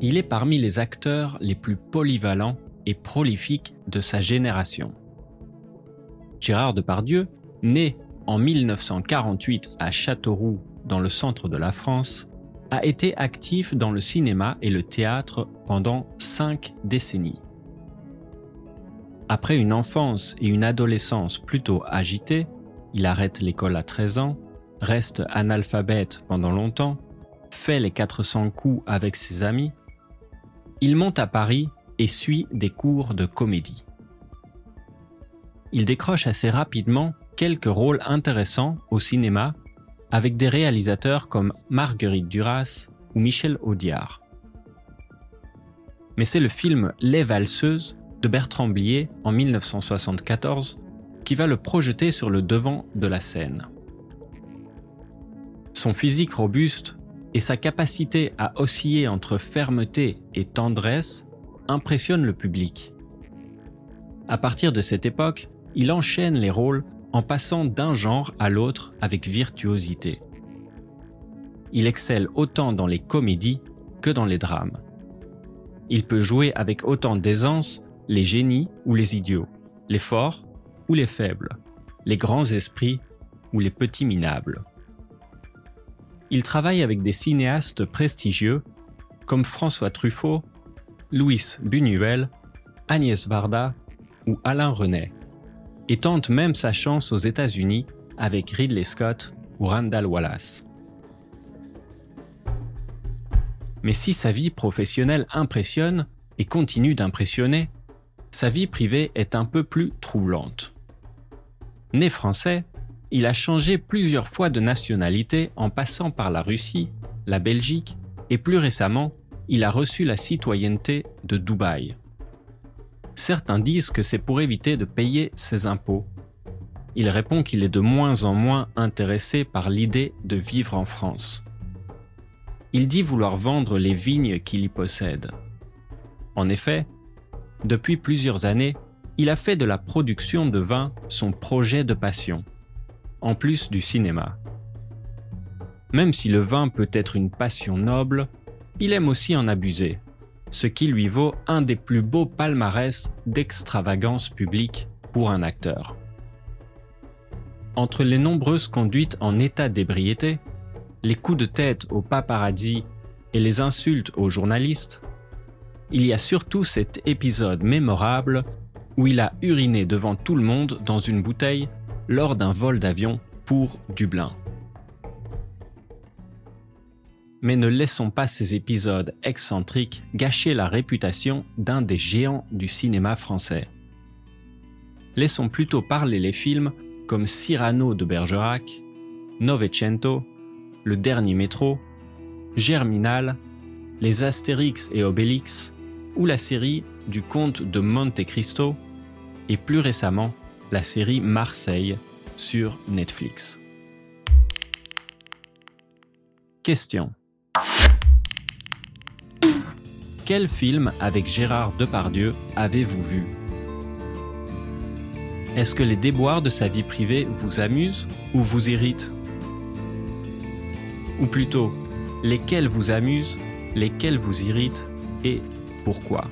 il est parmi les acteurs les plus polyvalents et prolifiques de sa génération. Gérard Depardieu, né en 1948 à Châteauroux dans le centre de la France, a été actif dans le cinéma et le théâtre pendant cinq décennies. Après une enfance et une adolescence plutôt agitées, il arrête l'école à 13 ans, reste analphabète pendant longtemps, fait les 400 coups avec ses amis. Il monte à Paris et suit des cours de comédie. Il décroche assez rapidement quelques rôles intéressants au cinéma avec des réalisateurs comme Marguerite Duras ou Michel Audiard. Mais c'est le film Les Valseuses de Bertrand Blier en 1974 qui va le projeter sur le devant de la scène. Son physique robuste et sa capacité à osciller entre fermeté et tendresse impressionnent le public. À partir de cette époque, il enchaîne les rôles en passant d'un genre à l'autre avec virtuosité. Il excelle autant dans les comédies que dans les drames. Il peut jouer avec autant d'aisance les génies ou les idiots, les forts ou les faibles, les grands esprits ou les petits minables. Il travaille avec des cinéastes prestigieux comme François Truffaut, Louis Buñuel, Agnès Varda ou Alain René, et tente même sa chance aux États-Unis avec Ridley Scott ou Randall Wallace. Mais si sa vie professionnelle impressionne et continue d'impressionner, sa vie privée est un peu plus troublante. Né français, il a changé plusieurs fois de nationalité en passant par la Russie, la Belgique et plus récemment, il a reçu la citoyenneté de Dubaï. Certains disent que c'est pour éviter de payer ses impôts. Il répond qu'il est de moins en moins intéressé par l'idée de vivre en France. Il dit vouloir vendre les vignes qu'il y possède. En effet, depuis plusieurs années, il a fait de la production de vin son projet de passion, en plus du cinéma. Même si le vin peut être une passion noble, il aime aussi en abuser, ce qui lui vaut un des plus beaux palmarès d'extravagance publique pour un acteur. Entre les nombreuses conduites en état d'ébriété, les coups de tête au paparazzi et les insultes aux journalistes, il y a surtout cet épisode mémorable où il a uriné devant tout le monde dans une bouteille lors d'un vol d'avion pour Dublin. Mais ne laissons pas ces épisodes excentriques gâcher la réputation d'un des géants du cinéma français. Laissons plutôt parler les films comme Cyrano de Bergerac, Novecento, Le Dernier Métro, Germinal, Les Astérix et Obélix, ou la série du comte de Monte Cristo, et plus récemment la série Marseille sur Netflix. Question. Quel film avec Gérard Depardieu avez-vous vu? Est-ce que les déboires de sa vie privée vous amusent ou vous irritent? Ou plutôt, lesquels vous amusent, lesquels vous irritent et pourquoi?